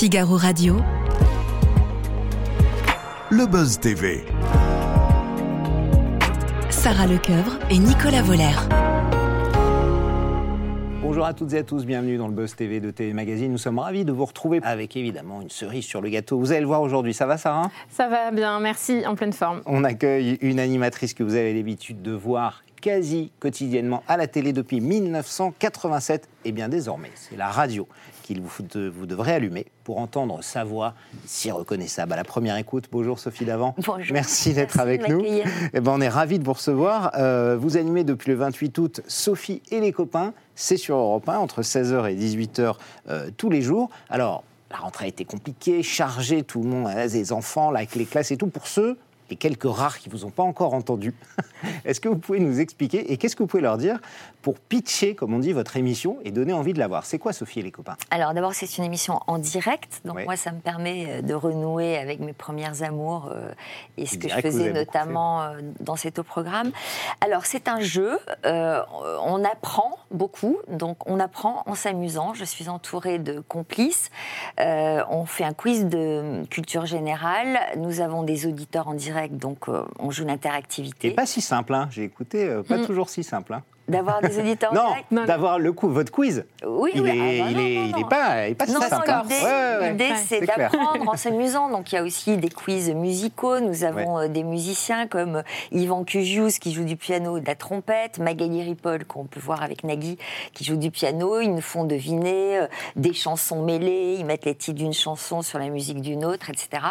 Figaro Radio. Le Buzz TV. Sarah Lecoeuvre et Nicolas Voller. Bonjour à toutes et à tous, bienvenue dans le Buzz TV de TV Magazine. Nous sommes ravis de vous retrouver avec évidemment une cerise sur le gâteau. Vous allez le voir aujourd'hui, ça va Sarah? Ça va bien, merci, en pleine forme. On accueille une animatrice que vous avez l'habitude de voir quasi quotidiennement à la télé depuis 1987. Et bien désormais, c'est la radio qu'il vous, vous devrez allumer pour entendre sa voix si reconnaissable. À la première écoute, bonjour Sophie Davant. Bonjour. Merci d'être avec nous. m'accueillir. Eh ben, on est ravis de vous recevoir. Euh, vous animez depuis le 28 août Sophie et les copains. C'est sur Europe 1 entre 16h et 18h euh, tous les jours. Alors, la rentrée a été compliquée, chargée, tout le monde, hein, les enfants, là, avec les classes et tout. Pour ceux et quelques rares qui ne vous ont pas encore entendu, est-ce que vous pouvez nous expliquer et qu'est-ce que vous pouvez leur dire pour pitcher, comme on dit, votre émission et donner envie de la voir? C'est quoi Sophie et les copains? Alors d'abord, c'est une émission en direct, donc moi, ça me permet euh, de renouer avec mes premières amours euh, et ce que je faisais notamment euh, dans cet autre programme. Alors c'est un jeu, euh, on apprend beaucoup, donc on apprend en s'amusant. Je suis entourée de complices. On fait un quiz de culture générale. Nous avons des auditeurs en direct, donc euh, on joue Et l'interactivité. pas si simple, hein. j'ai écouté, euh, pas Mm. toujours si simple. hein. D'avoir des auditeurs Non. Non, d'avoir le coup, votre quiz. Oui, il oui, est, ah bah il non, est, il est pas, il est pas si hein. l'idée, Ouais, ouais, c'est d'apprendre en s'amusant. Donc, il y a aussi des quiz musicaux. Nous avons euh, des musiciens comme euh, Yvan Cugius qui joue du piano et de la trompette, Magali Ripoll qu'on peut voir avec Nagui qui joue du piano. Ils nous font deviner euh, des chansons mêlées. Ils mettent les titres d'une chanson sur la musique d'une autre, etc.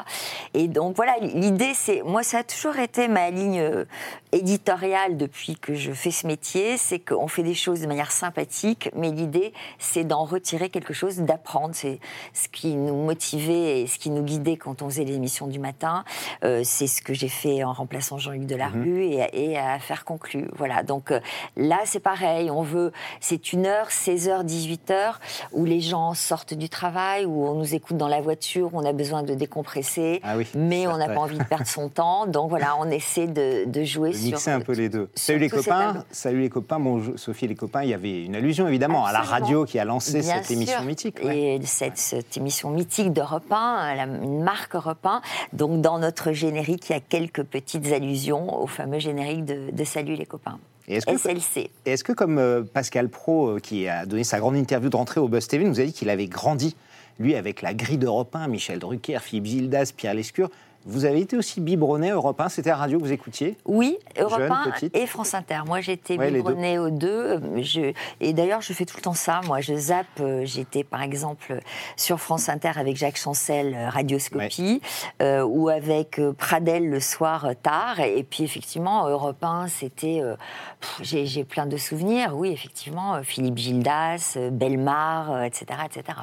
Et donc, voilà, l'idée, c'est... Moi, ça a toujours été ma ligne éditoriale depuis que je fais ce métier. C'est qu'on fait des choses de manière sympathique, mais l'idée, c'est d'en retirer quelque chose, d'apprendre. C'est ce qui nous motivait et ce qui nous guidait quand on faisait les émissions du matin. Euh, c'est ce que j'ai fait en remplaçant Jean-Luc Delarue et, et à faire conclu. Voilà. Donc euh, là, c'est pareil. On veut, c'est une heure, 16h, 18h, où les gens sortent du travail, où on nous écoute dans la voiture, on a besoin de décompresser. Ah oui, mais on n'a pas envie de perdre son temps. Donc voilà, on essaie de, de jouer De sur. mixer un peu les deux. les copains. Salut les copains. Sophie et les copains, il y avait une allusion évidemment à la radio qui a lancé Bien cette émission mythique. ouais. Et cette, cette émission mythique d'Europe 1, la- une marque Europe 1. Donc, dans notre générique, il y a quelques petites allusions au fameux générique de, de Salut les copains. Et est-ce que, SLC. est-ce que comme euh, Pascal Pro, euh, qui a donné sa grande interview de rentrée au Buzz TV, nous a dit qu'il avait grandi, lui, avec la grille d'Europe 1, Michel Drucker, Philippe Gildas, Pierre Lescure, vous avez été aussi biberonné Europe 1, c'était la radio que vous écoutiez Oui, Europe Jeune, 1 petite. et France Inter. Moi, j'étais Ouais, aux deux. Je, et d'ailleurs, je fais tout le temps ça. Moi, je zappe. euh, J'étais, par exemple, sur France Inter avec Jacques Chancel, euh, Radioscopie, euh, ou avec Pradel le soir tard. Et, puis, effectivement, Europe 1, c'était... euh, J'ai plein de souvenirs. Oui, effectivement, Philippe Gildas, Belmar, etc., etc.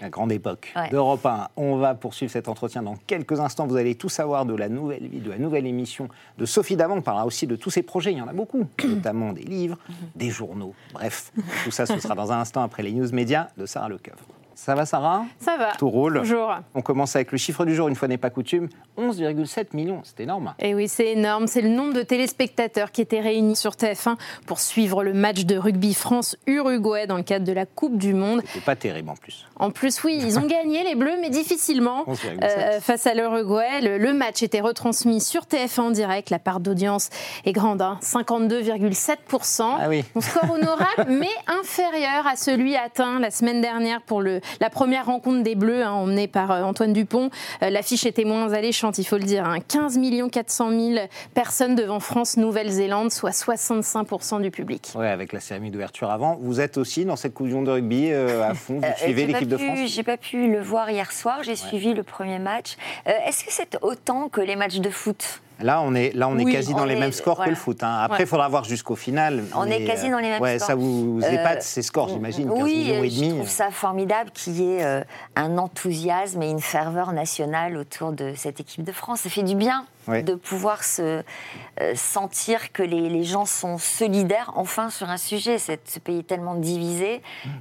La grande époque Ouais. d'Europe 1. On va poursuivre cet entretien dans quelques instants. Vous allez tout savoir de la nouvelle vie, de la nouvelle émission de Sophie Davant. On parlera aussi de tous ses projets. Il y en a beaucoup, notamment des livres, des journaux. Bref, tout ça, ce sera dans un instant après les news médias de Sarah Lecoeuvre. Ça va, Sarah? Ça va. Tout roule. Toujours. On commence avec le chiffre du jour, une fois n'est pas coutume 11,7 millions. C'est énorme. Et oui, c'est énorme. C'est le nombre de téléspectateurs qui étaient réunis sur TF1 pour suivre le match de rugby France-Uruguay dans le cadre de la Coupe du Monde. C'est pas terrible en plus. En plus, oui, ils ont gagné les Bleus, mais difficilement 11,7. euh, face à l'Uruguay. Le, le match était retransmis sur TF1 en direct. La part d'audience est grande, hein, 52,7%. Ah oui. Un score honorable, mais inférieur à celui atteint la semaine dernière pour le, la première rencontre des Bleus, hein, emmenée par euh, Antoine Dupont. Euh, L'affiche était moins alléchante, il faut le dire. hein. 15 400 000 personnes devant France-Nouvelle-Zélande, soit 65% du public. Ouais, avec la cérémonie d'ouverture avant. Vous êtes aussi dans cette coupe de rugby euh, à fond. Vous suivez j'ai pas l'équipe de pu- France J'ai pas pu le voir hier soir. J'ai suivi le premier match. Euh, Est-ce que c'est autant que les matchs de foot? Là, on est, là, on est quasi on dans les mêmes scores que le foot. hein. Après, il Ouais. faudra voir jusqu'au final. On mais, est quasi dans les mêmes ouais, scores. ça vous, vous Euh, épate ces scores, j'imagine. 15 Oui, millions et euh, je demi. trouve ça formidable qu'il y ait euh, un enthousiasme et une ferveur nationale autour de cette équipe de France. Ça fait du bien. De pouvoir se euh, sentir que les, les, gens sont solidaires enfin sur un sujet. C'est ce pays est tellement divisé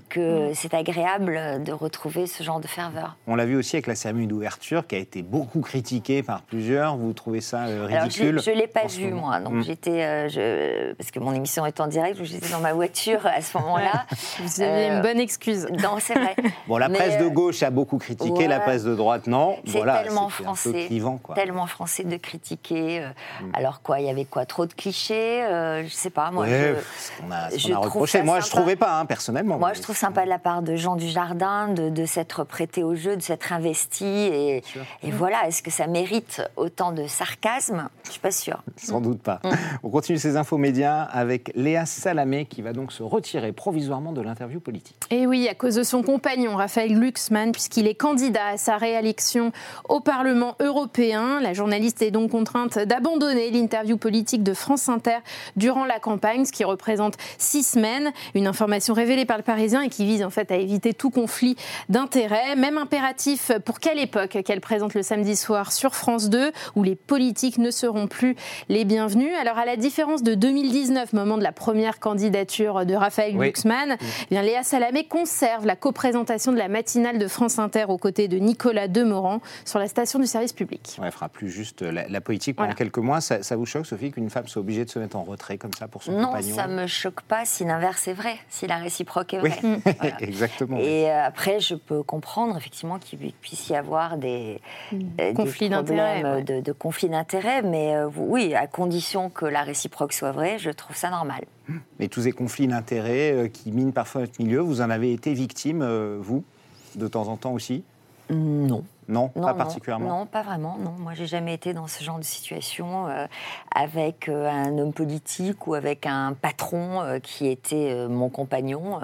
que c'est agréable de retrouver ce genre de ferveur. On l'a vu aussi avec la cérémonie d'ouverture qui a été beaucoup critiquée par plusieurs. Vous trouvez ça euh, ridicule Alors, Je ne l'ai pas vu, moi. Donc, mm. j'étais, euh, je, parce que mon émission est en direct, j'étais dans ma voiture à ce moment-là. Vous avez une bonne excuse. Non, c'est vrai. Bon, la presse de gauche a beaucoup critiqué, la presse de droite, non. C'est voilà, tellement français. Clivant, quoi. Tellement français de critiquer. Mm. Alors, quoi, il y avait quoi Trop de clichés euh, Je sais pas, moi. je, on a, je a reproché. Moi, je trouvais pas, hein, personnellement. Moi, je trouve sympa de la part de Jean Dujardin de, de s'être prêté au jeu, de s'être investi. Et, et voilà, est-ce que ça mérite autant de sarcasme? Je suis pas sûre. Sans doute pas. Mm. On continue ces infos médias avec Léa Salamé qui va donc se retirer provisoirement de l'interview politique. Et oui, à cause de son compagnon Raphaël Glucksmann, puisqu'il est candidat à sa réélection au Parlement européen. La journaliste est donc contrainte d'abandonner l'interview politique de France Inter durant la campagne, ce qui représente six semaines. Une information révélée par le Parisien et qui vise en fait à éviter tout conflit d'intérêts. Même impératif pour quelle époque qu'elle présente le samedi soir sur France 2, où les politiques ne seront plus les bienvenus. Alors à la différence de 2019, moment de la première candidature de Raphaël Glucksmann, eh bien Léa Salamé conserve la coprésentation de la matinale de France Inter aux côtés de Nicolas Demorand sur la station du service public. Ouais, elle fera plus juste la, politique pendant quelques mois. Ça, vous choque, Sophie, qu'une femme soit obligée de se mettre en retrait comme ça pour son compagnon Non, ça me choque pas si l'inverse est vrai, si la réciproque est vraie. Oui. Exactement. Et euh, après, je peux comprendre effectivement qu'il puisse y avoir des, mmh. euh, conflits d'intérêts, de, de, conflits d'intérêts, mais euh, oui, à condition que la réciproque soit vraie, je trouve ça normal. Mais tous ces conflits d'intérêts qui minent parfois notre milieu, vous en avez été victime, vous, de temps en temps aussi? Non. Non, pas particulièrement. Non, pas vraiment. Non, moi, j'ai jamais été dans ce genre de situation euh, avec euh, un homme politique ou avec un patron euh, qui était mon compagnon.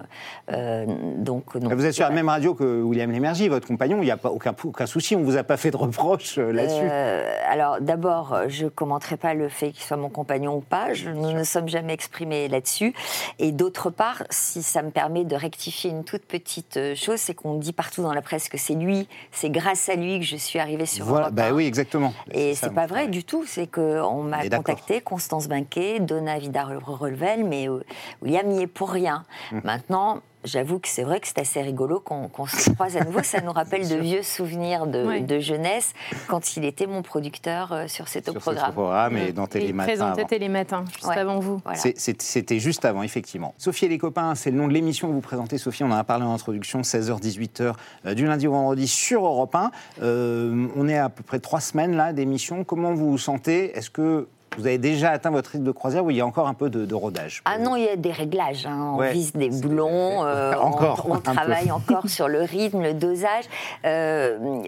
donc, non, Vous êtes sur la même radio que William Lémergie, votre compagnon. Il n'y a pas aucun, aucun souci. On vous a pas fait de reproches là-dessus. alors, d'abord, je commenterai pas le fait qu'il soit mon compagnon ou pas. Je, nous ne sommes jamais exprimés là-dessus. Et d'autre part, si ça me permet de rectifier une toute petite chose, c'est qu'on dit partout dans la presse que c'est lui, c'est grâce à à lui que je suis arrivée sur voilà, bah oui, exactement. Et c'est pas vrai du tout. C'est qu'on m'a contacté, Constance Binquet, Donna Vidar-Relvel, mais euh, William n'y est pour rien. Hum. Maintenant, j'avoue que c'est vrai que c'est assez rigolo qu'on se croise à nouveau. Ça nous rappelle de vieux souvenirs de, jeunesse quand il était mon producteur euh, sur cet programme. programme et dans Télématin. Il présentait Télématin, juste avant vous. C'était juste avant, effectivement. Sophie et les copains, c'est le nom de l'émission que vous présentez. Sophie, on en a parlé en introduction, 16h-18h, euh, du lundi au vendredi sur Europe 1. Euh, on est à peu près trois semaines là d'émission. Comment vous vous sentez? Est-ce que vous avez déjà atteint votre rythme de croisière ou il y a encore un peu de, rodage Ah non, il y a des réglages. Hein. On vise des boulons. Euh, encore, on, travaille encore sur le rythme, le dosage. Euh,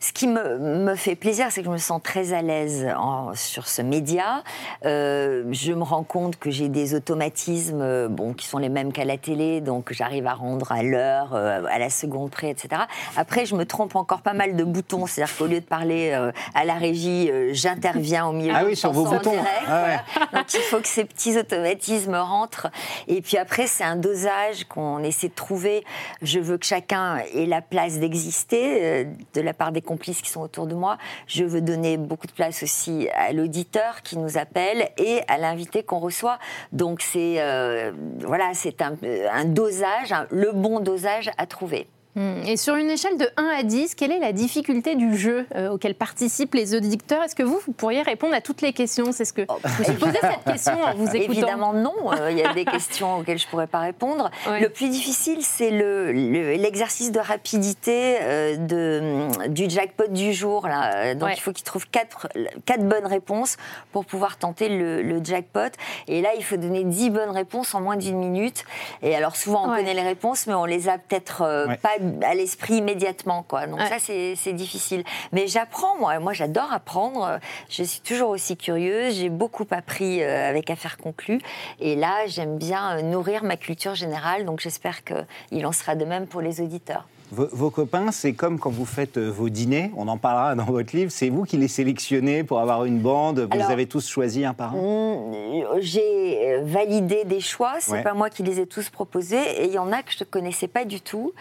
ce qui me, me fait plaisir, c'est que je me sens très à l'aise sur ce média. Euh, je me rends compte que j'ai des automatismes bon, qui sont les mêmes qu'à la télé, donc j'arrive à rendre à l'heure, à la seconde près, etc. Après, je me trompe encore pas mal de boutons. C'est-à-dire qu'au lieu de parler à la régie, j'interviens au milieu ah oui, sur vos boutons ah Donc il faut que ces petits automatismes rentrent. Et puis après, c'est un dosage qu'on essaie de trouver. Je veux que chacun ait la place d'exister euh, de la part des complices qui sont autour de moi. Je veux donner beaucoup de place aussi à l'auditeur qui nous appelle et à l'invité qu'on reçoit. Donc c'est euh, voilà, c'est un, un, dosage, le bon dosage à trouver. Hmm. Et sur une échelle de 1 à 10, quelle est la difficulté du jeu euh, auquel participent les auditeurs? Est-ce que vous, vous pourriez répondre à toutes les questions? C'est ce que oh, je me posé cette question en vous écoutant. Évidemment non, euh, il y a des questions auxquelles je ne pourrais pas répondre. Le plus difficile, c'est l'exercice de rapidité euh, de, du jackpot du jour. Là. Donc il faut qu'il trouve 4, quatre bonnes réponses pour pouvoir tenter le, jackpot. Et là, il faut donner 10 bonnes réponses en moins d'une minute. Et alors souvent, on connaît les réponses, mais on les a peut-être pas à l'esprit immédiatement. Quoi. Donc ça, c'est difficile. Mais j'apprends, moi. Moi, j'adore apprendre. Je suis toujours aussi curieuse. J'ai beaucoup appris euh, avec Affaires conclues. Et là, j'aime bien euh, nourrir ma culture générale. Donc j'espère qu'il en sera de même pour les auditeurs. Vos, vos copains, c'est comme quand vous faites euh, vos dîners, on en parlera dans votre livre, c'est vous qui les sélectionnez pour avoir une bande, vous Alors, avez tous choisis un par un Mm, J'ai euh, validé des choix, c'est Ouais. pas moi qui les ai tous proposés, et il y en a que je ne connaissais pas du tout,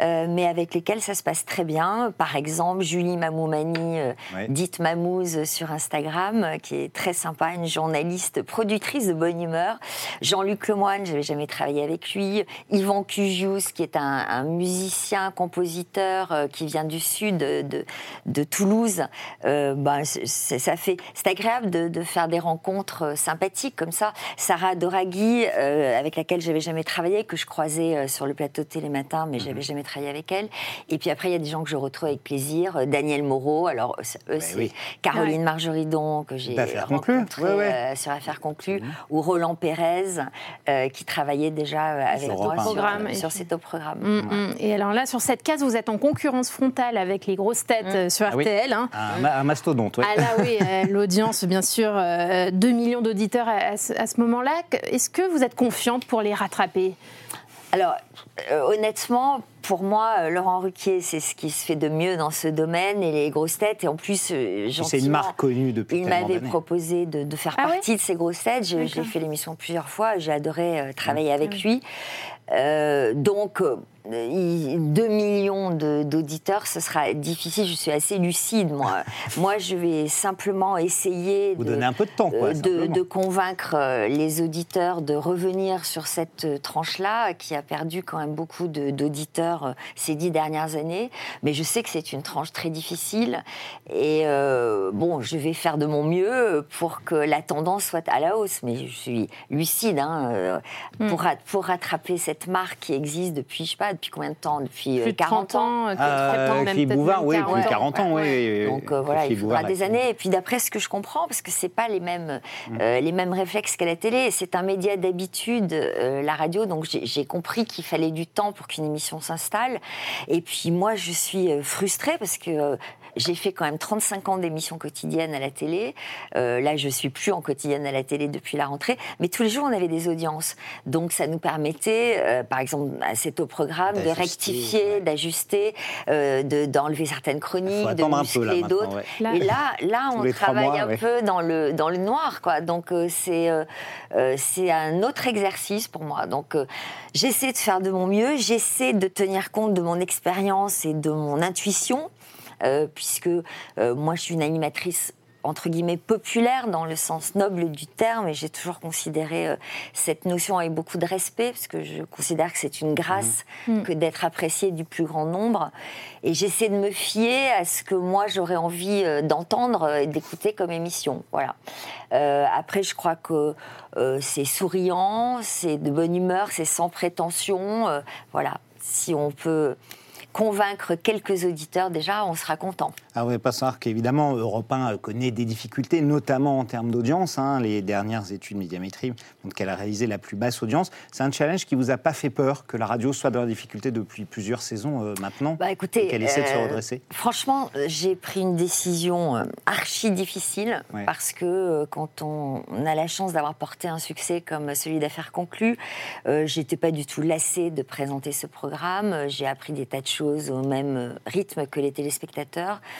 euh, mais avec lesquels ça se passe très bien. Par exemple, Julie Mamoumani, euh, Ouais. dite Mamouze sur Instagram, euh, qui est très sympa, une journaliste productrice de bonne humeur. Jean-Luc Lemoine, je n'avais jamais travaillé avec lui. Yvan Cugius, qui est un, un musicien, compositeur euh, qui vient du sud de, de- de Toulouse. Euh, ben, ça fait, c'est agréable de, de faire des rencontres euh, sympathiques comme ça. Sarah Doraghi, euh, avec laquelle j'avais jamais travaillé, que je croisais euh, sur le plateau de Télématin, mais j'avais jamais travaillé avec elle. Et puis après, il y a des gens que je retrouve avec plaisir. Euh, Daniel Moreau, alors eux, c'est- oui. Caroline Margeridon, que j'ai rencontrée Ouais, ouais. euh, sur Affaires conclues, ou Roland Pérez, euh, qui travaillait déjà euh, avec Sur moi sur, sur cet programme. Mm, mm. Et alors là, sur cette case, vous êtes en concurrence frontale avec les grosses têtes euh, sur Ah oui. RTL. hein. un, ma- un mastodonte, ouais. Ah là oui, euh, l'audience, bien sûr, euh, 2 millions d'auditeurs à, à ce, à ce moment-là. Est-ce que vous êtes confiante pour les rattraper? Alors, euh, honnêtement, pour moi, euh, Laurent Ruquier, c'est ce qui se fait de mieux dans ce domaine et les grosses têtes. Et en plus, euh, C'est une marque connue depuis Il m'avait proposé de, de faire Ah ouais? partie de ces grosses têtes. J'ai fait l'émission plusieurs fois. J'ai adoré euh, travailler Mmh. avec lui. Euh, donc, euh, 2 millions d'auditeurs, ce sera difficile. Je suis assez lucide, moi. moi, je vais simplement essayer Vous de, donnez un peu de temps, quoi, de, simplement. de convaincre euh, les auditeurs de revenir sur cette euh, tranche-là, qui a perdu quand même beaucoup d'auditeurs euh, ces dix dernières années. Mais je sais que c'est une tranche très difficile. Et euh, bon, je vais faire de mon mieux pour que la tendance soit à la hausse. Mais je suis lucide hein, Hmm. pour, pour rattraper cette marque qui existe depuis, je sais pas, depuis combien de temps? Depuis euh, Plus de 40 30 ans, euh, 30 ans, Philippe Bouvard, oui, 40 plus ans. 40 ans, oui. donc euh, oui. voilà, il faudra Bouvard, des années. Et puis d'après ce que je comprends, parce que c'est pas les mêmes, Mm. euh, les mêmes réflexes qu'à la télé, c'est un média d'habitude, euh, la radio. Donc j'ai compris qu'il fallait du temps pour qu'une émission s'installe. Et puis moi, je suis euh, frustrée parce que euh, j'ai fait quand même 35 ans d'émissions quotidiennes à la télé. Euh, là, je suis plus en quotidienne à la télé depuis la rentrée, mais tous les jours, on avait des audiences. Donc ça nous permettait, euh, par exemple, à cet au programme, de rectifier, ouais. d'ajuster, euh, de- d'enlever certaines chroniques, de muscler d'autres. ouais. Là- Et là, là, on travaille mois, un ouais. peu dans le, dans le noir, quoi. Donc, euh, c'est c'est un autre exercice pour moi. Donc, euh, j'essaie de faire de mon mieux, j'essaie de tenir compte de mon expérience et de mon intuition, euh, puisque euh, moi, je suis une animatrice entre guillemets populaire dans le sens noble du terme et j'ai toujours considéré euh, cette notion avec beaucoup de respect parce que je considère que c'est une grâce que d'être apprécié du plus grand nombre. Et j'essaie de me fier à ce que moi j'aurais envie euh, d'entendre euh, et d'écouter comme émission. Voilà. Euh, après je crois que euh, c'est souriant c'est de bonne humeur c'est sans prétention euh, voilà. Si on peut convaincre quelques auditeurs déjà on sera content Ah ouais, pas savoir qu'évidemment, Europe 1 connaît des difficultés, notamment en termes d'audience. hein. Les dernières études médiamétrie montrent qu'elle a réalisé la plus basse audience. C'est un challenge qui vous a pas fait peur que la radio soit dans la difficulté depuis plusieurs saisons euh, maintenant Bah écoutez, qu'elle essaie de se euh, redresser Franchement, euh, j'ai pris une décision euh, archi difficile Ouais. parce que euh, quand on, on a la chance d'avoir porté un succès comme celui d'affaires conclues, euh, j'étais pas du tout lassée de présenter ce programme. Euh, J'ai appris des tas de choses au même euh, rythme que les téléspectateurs.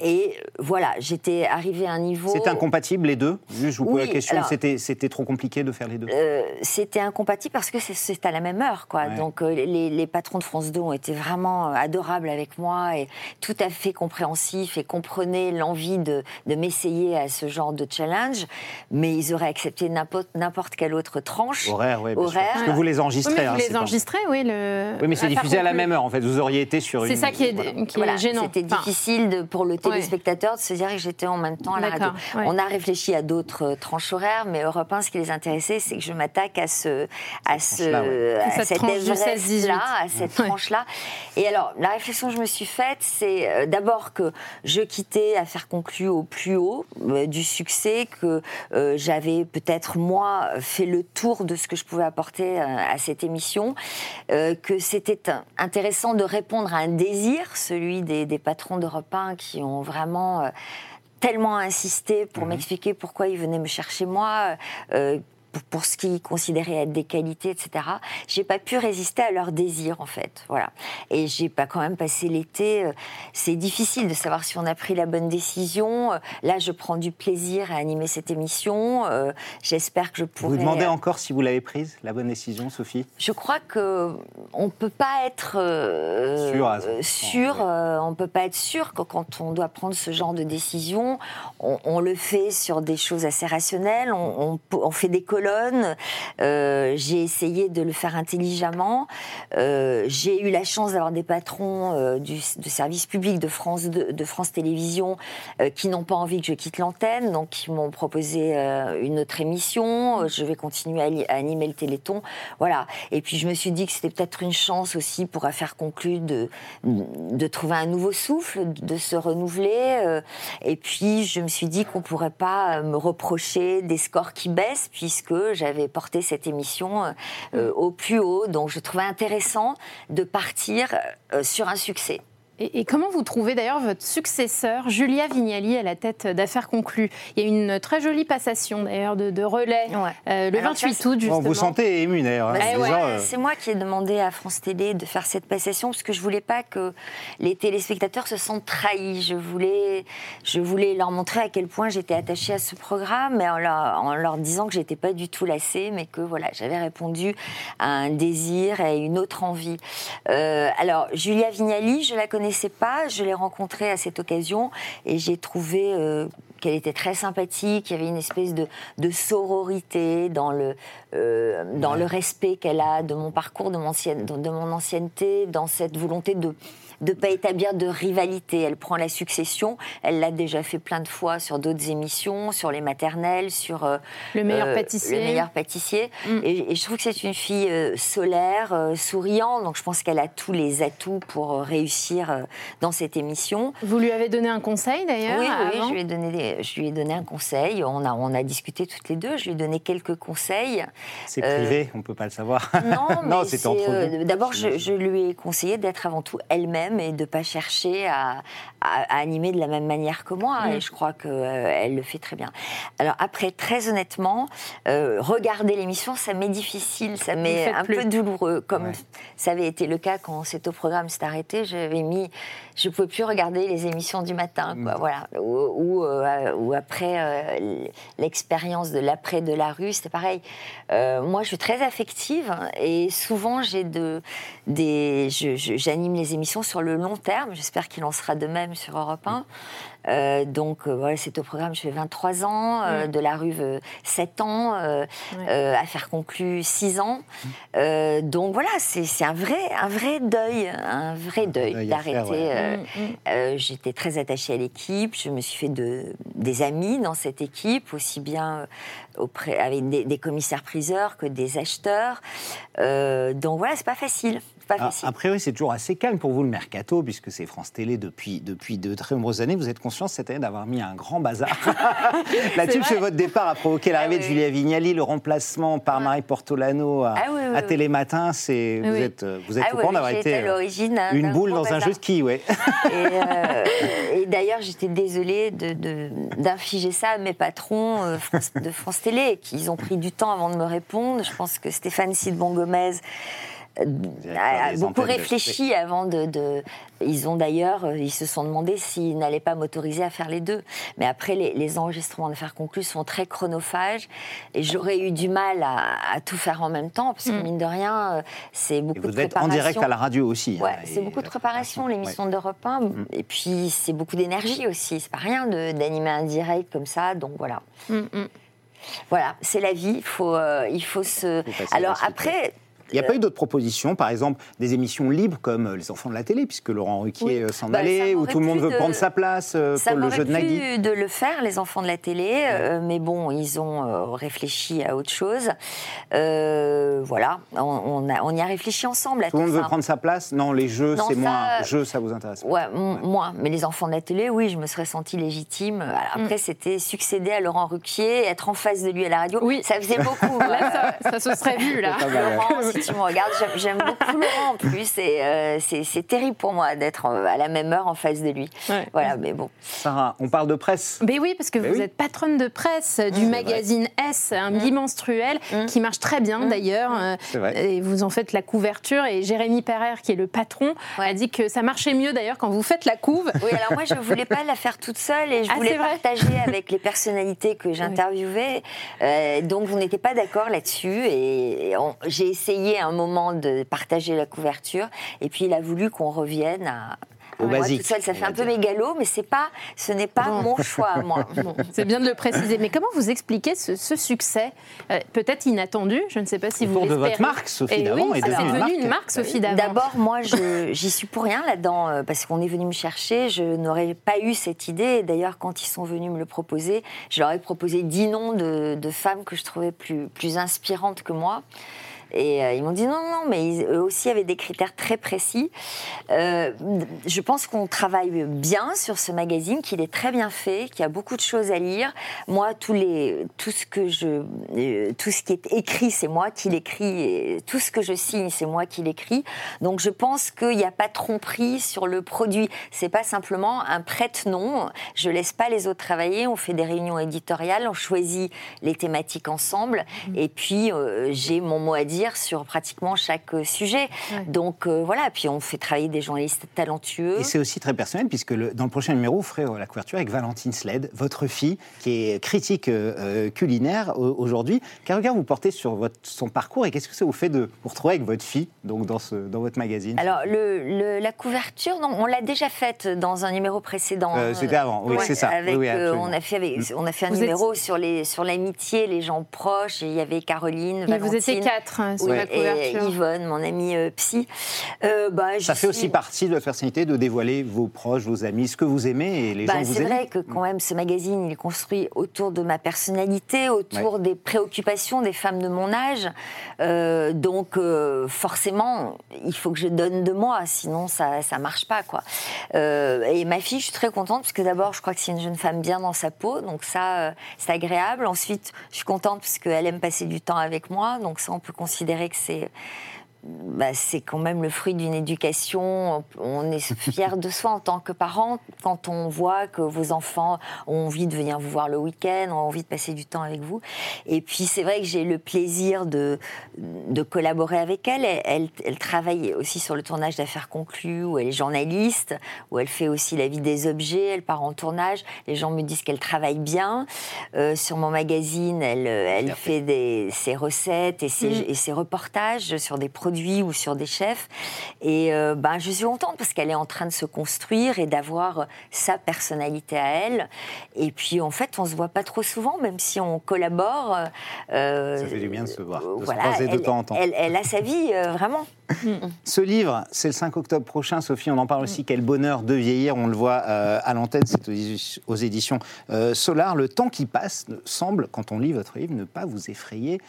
Et euh, voilà, j'étais arrivée à un niveau. C'était incompatible les deux? Juste, je vous pose Oui, la question, c'était c'était trop compliqué de faire les deux? Euh, c'était incompatible parce que c'est- à la même heure, quoi. Ouais. Donc euh, les, les patrons de France 2 ont été vraiment adorables avec moi et tout à fait compréhensifs et comprenaient l'envie de, de m'essayer à ce genre de challenge, mais ils auraient accepté n'importe quelle autre tranche. Horaire, oui. Horaire. Parce que vous les Oui, enregistrez. mais hein, vous c'est les pas- enregistrez, oui. Le... Oui, mais c'est diffusé à la même heure, en fait. Vous auriez été sur une... C'est ça qui est, voilà. qui est Voilà, gênant. C'était Enfin, difficile de- pour le Ouais. téléspectateur de se dire que j'étais en même temps à la radio. Ouais. On a réfléchi à d'autres euh, tranches horaires, mais Europe 1, ce qui les intéressait, c'est que je m'attaque à, ce, à, ce, tranche-là, ouais. à Cette cette tranche du 16-18. Everest-là, à cette Ouais. tranche-là. Et alors, la réflexion que je me suis faite, c'est euh, d'abord que je quittais à faire conclure au plus haut euh, du succès, que euh, j'avais peut-être, moi, fait le tour de ce que je pouvais apporter euh, à cette émission, euh, que c'était intéressant de répondre à un désir, celui des, des patrons d'Europe 1 qui ont vraiment euh, tellement insisté pour m'expliquer pourquoi ils venaient me chercher moi. euh, pour, pour ce qu'ils considéraient être des qualités, etc. J'ai pas pu résister à leur désir, en fait. Voilà. Et j'ai pas quand même passé l'été. euh, C'est difficile de savoir si on a pris la bonne décision. Euh, Là, je prends du plaisir à animer cette émission. Euh, J'espère que je pourrai. Vous demandez encore si vous l'avez prise, la bonne décision, Sophie? Je crois que on peut pas être euh, Sûr à 100%, euh, sûr, euh, on peut pas être sûr que quand on doit prendre ce genre de décision, on, on le fait sur des choses assez rationnelles. On, on- on fait des colonnes. Euh, J'ai essayé de le faire intelligemment. Euh, J'ai eu la chance d'avoir des patrons euh, du, de service public de France de, France Télévisions qui n'ont pas envie que je quitte l'antenne, donc ils m'ont proposé une autre émission. Je vais continuer à, animer le Téléthon. Voilà. Et puis je me suis dit que c'était peut-être une chance aussi pour Affaires conclues de, de trouver un nouveau souffle, de se renouveler. Et puis je me suis dit qu'on pourrait pas me reprocher des scores qui baissent puisque j'avais porté cette émission euh, euh, au plus haut. Donc je trouvais intéressant de partir euh, sur un succès. Et, et comment vous trouvez d'ailleurs votre successeur, Julia Vignali, à la tête d'Affaires conclues? Il y a une très jolie passation d'ailleurs de, de relais Ouais. euh, le Alors, 28 ça, août, Bon, justement. Vous sentez ému d'ailleurs. hein, Bah, c'est euh, C'est moi qui ai demandé à France Télé de faire cette passation parce que je voulais pas que les téléspectateurs se sentent trahis. Je voulais, je voulais leur montrer à quel point j'étais attachée à ce programme, mais en leur, en leur disant que j'étais pas du tout lassée, mais que voilà, j'avais répondu à un désir et à une autre envie. Euh, alors Julia Vignali, je la connaissais pas, je l'ai rencontrée à cette occasion et j'ai trouvé euh, qu'elle était très sympathique, il y avait une espèce de, de sororité dans le, euh, dans le respect qu'elle a de mon parcours, de mon, ancienne- de mon ancienneté, dans cette volonté de de pas établir de rivalité. Elle prend la succession, elle l'a déjà fait plein de fois sur d'autres émissions, sur les maternelles, sur euh, Le meilleur euh, pâtissier. Le meilleur pâtissier. Mm. Et, et je trouve que c'est une fille euh, solaire, euh, souriante, donc je pense qu'elle a tous les atouts pour euh, réussir euh, dans cette émission. Vous lui avez donné un conseil d'ailleurs Oui, oui, je lui, ai donné des- je lui ai donné un conseil. On a, on a discuté toutes les deux. Je lui ai donné quelques conseils. C'est euh, privé, on peut pas le savoir. Non, Non, mais c'était c'est, entre euh, D'abord, je, lui ai conseillé d'être avant tout elle-même et de ne pas chercher à, à- à animer de la même manière que moi. Mm. Et je crois qu'elle le fait très bien. Alors après, très honnêtement, euh, regarder l'émission, ça m'est difficile, ça m'est un plus. peu douloureux. Comme Ouais. ça avait été le cas quand C'est au programme s'est arrêté, j'avais mis, je pouvais plus regarder les émissions du matin, quoi, Mm. voilà. Ou, ou, euh, ou après euh, l'expérience de l'après de la rue, c'était pareil. Euh, moi, je suis très affective et souvent j'anime les émissions sur le long terme. J'espère qu'il en sera de même sur Europe 1. Euh, donc euh, voilà, c'est au programme, je fais 23 ans, euh, Mm. de la rue euh, 7 ans, euh, Ouais. euh, affaire conclue 6 ans. Euh, donc voilà, c'est un vrai, un vrai deuil, un vrai deuil d'arrêter. ouais. euh, Mm, mm. euh, J'étais très attachée à l'équipe, je me suis fait de, des amis dans cette équipe, aussi bien euh, auprès, avec des, des commissaires-priseurs que des acheteurs. Euh, donc voilà, c'est pas facile. Pas Ah, facile. a priori, c'est toujours assez calme pour vous le mercato, puisque c'est France Télé depuis, depuis de très nombreuses années. Vous êtes conscient cette année d'avoir mis un grand bazar là-dessus, parce que votre départ a provoqué l'arrivée Ah de oui. Julia Vignali, le remplacement par Marie Portolano à, Ah oui, oui, à oui. Télématin. C'est, vous êtes, euh, vous êtes Ah au ouais, courant d'avoir été euh, une boule dans un jeu de ski, ouais. Et, euh, et d'ailleurs, j'étais désolée de- de- d'infliger ça à mes patrons euh, France- de France Télé, qui ont pris du temps avant de me répondre. Je pense que Stéphane euh, Directeur a, des beaucoup de- réfléchi avant de, de- Ils ont d'ailleurs, euh, ils se sont demandé s'ils n'allaient pas m'autoriser à faire les deux. Mais après, les, les enregistrements d'affaires conclues sont très chronophages et j'aurais eu du mal à, à tout faire en même temps, parce que Mm. mine de rien, euh, c'est beaucoup Et vous de êtes en direct à la radio aussi. Ouais, hein, c'est et beaucoup de préparation, l'émission d'Europe 1. Mm. Et puis, c'est beaucoup d'énergie aussi. C'est pas rien de- d'animer un direct comme ça. Donc voilà. Mm. Voilà, c'est la vie. Il faut, euh, il faut se. Alors suite, après. Il n'y a pas eu d'autres propositions, par exemple des émissions libres comme euh, Les Enfants de la télé, puisque Laurent Ruquier Oui. euh, s'en Bah, allait, ça où tout le monde veut de- prendre sa place euh, Ça pour le jeu de Nagui. plu de le faire, les enfants de la télé, euh, mais bon, ils ont euh, réfléchi à autre chose. Euh, voilà, on, on a- on y a réfléchi ensemble à Tout le monde veut ça. prendre sa place Non, les jeux, c'est ça- moins. Jeux, ça vous intéresse Ouais, moi. Mais les enfants de la télé, oui, je me serais sentie légitime. Alors Après, c'était succéder à Laurent Ruquier, être en face de lui à la radio. Oui. Ça faisait beaucoup. Là, ça, ça se serait vu, là. Laurent, si tu me regardes. J'aime beaucoup Laurent en plus, et euh, c'est terrible pour moi d'être à la même heure en face de lui. Voilà, mais bon. Sarah, on parle de presse. Mais oui, parce que vous êtes patronne de presse du magazine S, un mmh. bimenstruel mmh. qui marche très bien mmh. d'ailleurs. Euh, et vous en faites la couverture. Et Jérémy Perrer, qui est le patron, a dit que ça marchait mieux d'ailleurs quand vous faites la couve. Oui, alors moi je voulais pas la faire toute seule et je ah, voulais partager avec les personnalités que j'interviewais. Euh, donc vous n'étiez pas d'accord là-dessus et j'ai essayé un moment de partager la couverture et puis il a voulu qu'on revienne à, au basique. ça fait un peu mégalo, mais c'est pas, ce n'est pas mon choix, moi. c'est bien de le préciser. Mais comment vous expliquez ce, succès, euh, peut-être inattendu? Je ne sais pas si vous l'espérez. de votre marque, Sophie Davant. Oui, c'est devenu une marque, Sophie Davant. D'abord, moi, j'y suis pour rien là-dedans, euh, parce qu'on est venu me chercher. Je n'aurais pas eu cette idée. D'ailleurs, quand ils sont venus me le proposer, je leur ai proposé dix noms de, de femmes que je trouvais plus, plus inspirantes que moi. Et euh, ils m'ont dit non, non, mais eux aussi avaient des critères très précis. Euh, je pense qu'on travaille bien sur ce magazine, qu'il est très bien fait, qu'il y a beaucoup de choses à lire. Moi, tous les, tout ce que je, euh, tout ce qui est écrit, c'est moi qui l'écris, et tout ce que je signe, c'est moi qui l'écris. Donc, je pense qu'il n'y a pas de tromperie sur le produit. C'est pas simplement un prête-nom. Je laisse pas les autres travailler. On fait des réunions éditoriales, on choisit les thématiques ensemble, mmh. et puis j'ai mon mot à dire sur pratiquement chaque euh, sujet. Donc euh, voilà, puis on fait travailler des journalistes talentueux. Et c'est aussi très personnel, puisque le, dans le prochain numéro, vous ferez euh, la couverture avec Valentine Sled, votre fille, qui est critique culinaire aujourd'hui. Quel regard vous portez sur votre, son parcours et qu'est-ce que ça vous fait de vous retrouver avec votre fille donc dans, ce, dans votre magazine? Alors, le, la couverture, non, on l'a déjà faite dans un numéro précédent. C'était avant, oui, c'est ça. on, a fait on a fait un numéro sur l'amitié, sur les gens proches, et il y avait Caroline, Valentine. vous étiez quatre. Hein, et Yvonne, mon amie euh, psy. Euh, bah, ça fait aussi partie de votre personnalité de dévoiler vos proches, vos amis, ce que vous aimez et les bah, gens que vous aimez. C'est vrai que quand même, ce magazine, il est construit autour de ma personnalité, autour des préoccupations des femmes de mon âge. Euh, donc, forcément, il faut que je donne de moi, sinon ça ne marche pas. Quoi. et ma fille, je suis très contente, parce que d'abord, je crois que c'est une jeune femme bien dans sa peau, donc ça, c'est agréable. Ensuite, je suis contente parce qu'elle aime passer du temps avec moi, donc ça, on peut considérer considérer que c'est bah, c'est quand même le fruit d'une éducation. On est fier de soi en tant que parent quand on voit que vos enfants ont envie de venir vous voir le week-end, ont envie de passer du temps avec vous. Et puis c'est vrai que j'ai le plaisir de, de collaborer avec elle. elle. elle. travaille aussi sur le tournage d'affaires conclues, où elle est journaliste, où elle fait aussi la vie des objets, elle part en tournage. Les gens me disent qu'elle travaille bien. Euh, sur mon magazine, elle, elle fait des, ses recettes et ses, mm. et ses reportages sur des produits ou sur des chefs. Et euh, ben, je suis contente parce qu'elle est en train de se construire et d'avoir sa personnalité à elle. Et puis, en fait, on se voit pas trop souvent, même si on collabore. Euh, Ça fait du bien de se voir, de se croiser de temps en temps. Elle, a sa vie, euh, vraiment. Ce livre, c'est le 5 octobre prochain, Sophie, on en parle aussi. Quel bonheur de vieillir, on le voit à l'antenne, c'est aux éditions Solar. Le temps qui passe semble, quand on lit votre livre, ne pas vous effrayer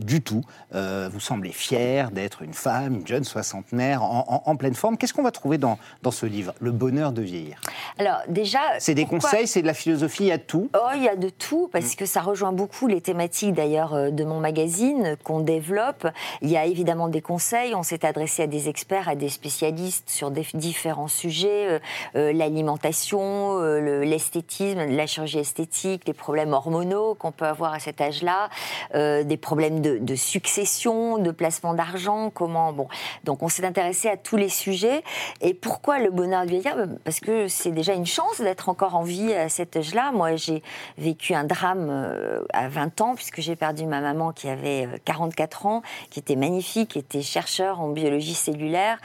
du tout. vous semblez fier d'être une femme, une jeune soixantenaire en, pleine forme. Qu'est-ce qu'on va trouver dans, dans ce livre Le bonheur de vieillir? Alors déjà... C'est des conseils, c'est de la philosophie, il y a de tout? Oh, il y a de tout, parce que ça rejoint beaucoup les thématiques d'ailleurs euh, de mon magazine qu'on développe. Il y a évidemment des conseils, on s'est adressé à des experts, à des spécialistes sur différents sujets, euh, euh, l'alimentation, l'esthétisme, la chirurgie esthétique, les problèmes hormonaux qu'on peut avoir à cet âge-là, des problèmes de, succession, de placement d'argent, comment. Bon, donc on s'est intéressé à tous les sujets. Et pourquoi le bonheur de vieillir? Parce que c'est déjà une chance d'être encore en vie à cet âge-là. Moi, j'ai vécu un drame euh, à 20 ans, puisque j'ai perdu ma maman qui avait 44 euh, ans, qui était magnifique, qui était chercheur en biologie cellulaire.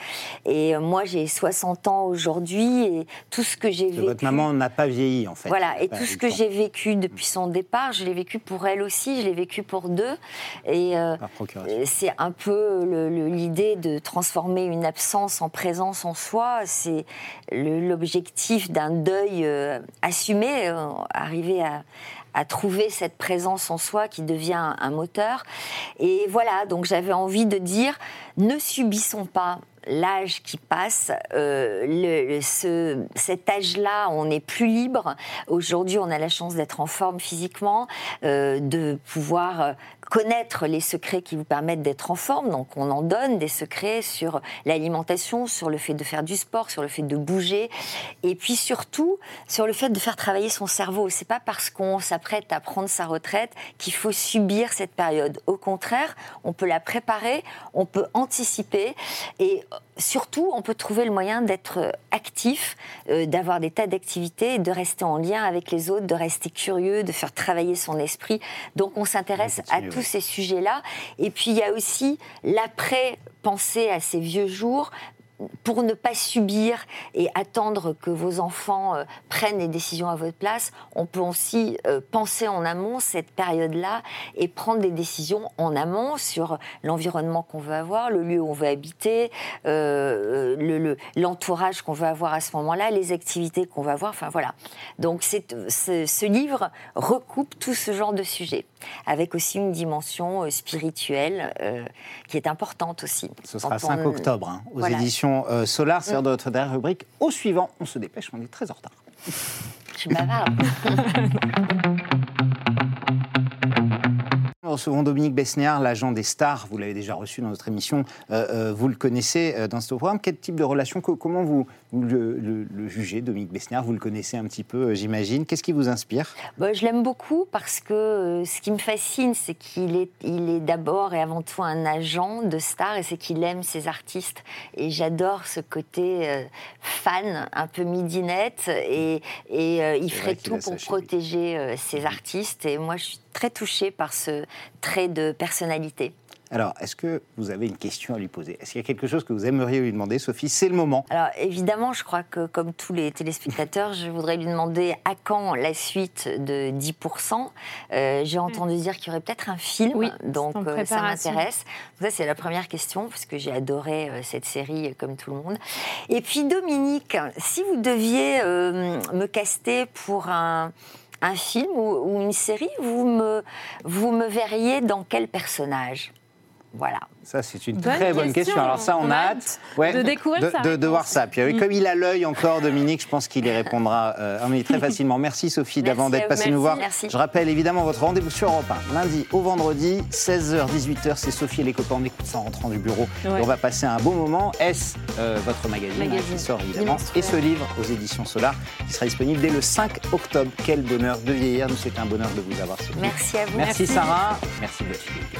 Et euh, moi, j'ai 60 ans aujourd'hui, et tout ce que j'ai vécu. Votre maman n'a pas vieilli, en fait. Voilà, et tout ce que j'ai vécu depuis son départ, je l'ai vécu pour elle aussi, je l'ai vécu pour deux. Et c'est un peu l'idée de transformer une absence en présence en soi, c'est l'objectif d'un deuil euh, assumé, euh, arriver à, trouver cette présence en soi qui devient un moteur. Et voilà, donc j'avais envie de dire, ne subissons pas l'âge qui passe, euh, le, ce, cet âge-là, on est plus libre. Aujourd'hui, on a la chance d'être en forme physiquement, euh, de pouvoir euh, connaître les secrets qui vous permettent d'être en forme. Donc, on en donne des secrets sur l'alimentation, sur le fait de faire du sport, sur le fait de bouger, et puis surtout sur le fait de faire travailler son cerveau. C'est pas parce qu'on s'apprête à prendre sa retraite qu'il faut subir cette période. Au contraire, on peut la préparer, on peut anticiper, et surtout, on peut trouver le moyen d'être actif, euh, d'avoir des tas d'activités, de rester en lien avec les autres, de rester curieux, de faire travailler son esprit. Donc, on s'intéresse à tous ces sujets-là. Et puis, il y a aussi l'après-pensée à ces vieux jours, pour ne pas subir et attendre que vos enfants euh, prennent les décisions à votre place, on peut aussi euh, penser en amont cette période-là et prendre des décisions en amont sur l'environnement qu'on veut avoir, le lieu où on veut habiter, euh, l'entourage qu'on veut avoir à ce moment-là, les activités qu'on va avoir. Enfin voilà. Donc ce livre recoupe tout ce genre de sujets, avec aussi une dimension spirituelle qui est importante aussi. Ce sera 5 octobre hein, aux éditions euh, Solar, c'est mm. de notre dernière rubrique. Au suivant, on se dépêche, on est très en retard. Je suis bavarde. Nous recevons Dominique Besnéard, l'agent des stars. Vous l'avez déjà reçu dans notre émission. Euh, euh, vous le connaissez euh, dans ce programme. Quel type de relation Comment vous, le, jugez, Dominique Besnéard Vous le connaissez un petit peu, j'imagine. Qu'est-ce qui vous inspire? Bah, Je l'aime beaucoup parce que ce qui me fascine, c'est qu'il est, il est d'abord et avant tout un agent de stars et c'est qu'il aime ses artistes. Et j'adore ce côté fan, un peu midinette. Et, et il ferait tout pour protéger ses artistes. Et moi, je suis très touchée par ce trait de personnalité. Alors, est-ce que vous avez une question à lui poser? Est-ce qu'il y a quelque chose que vous aimeriez lui demander? Sophie, c'est le moment. Alors, évidemment, je crois que comme tous les téléspectateurs, je voudrais lui demander à quand la suite de 10%. Euh, j'ai entendu dire qu'il y aurait peut-être un film, oui, donc euh, ça m'intéresse. Ça, c'est la première question, parce que j'ai adoré euh, cette série comme tout le monde. Et puis, Dominique, si vous deviez me caster pour un un film ou, une série, vous me, vous me verriez dans quel personnage? Voilà. Ça, c'est une très bonne question. Alors ça, on, a hâte de découvrir de, de, voir ça. Puis mm. comme il a l'œil encore, Dominique, je pense qu'il y répondra euh, très facilement. Merci Sophie d'avant d'être passé nous voir. Je rappelle évidemment votre rendez-vous sur Europe 1, lundi au vendredi, 16h, 18h. C'est Sophie et les copains. On écoute ça en rentrant du bureau. on va passer un bon moment. Est-ce euh, votre magazine, qui sort évidemment Et ce livre aux éditions Solar qui sera disponible dès le 5 octobre. Quel bonheur de vieillir. Nous, c'est un bonheur de vous avoir. Merci à vous. Merci, Sarah. Merci de votre fidélité.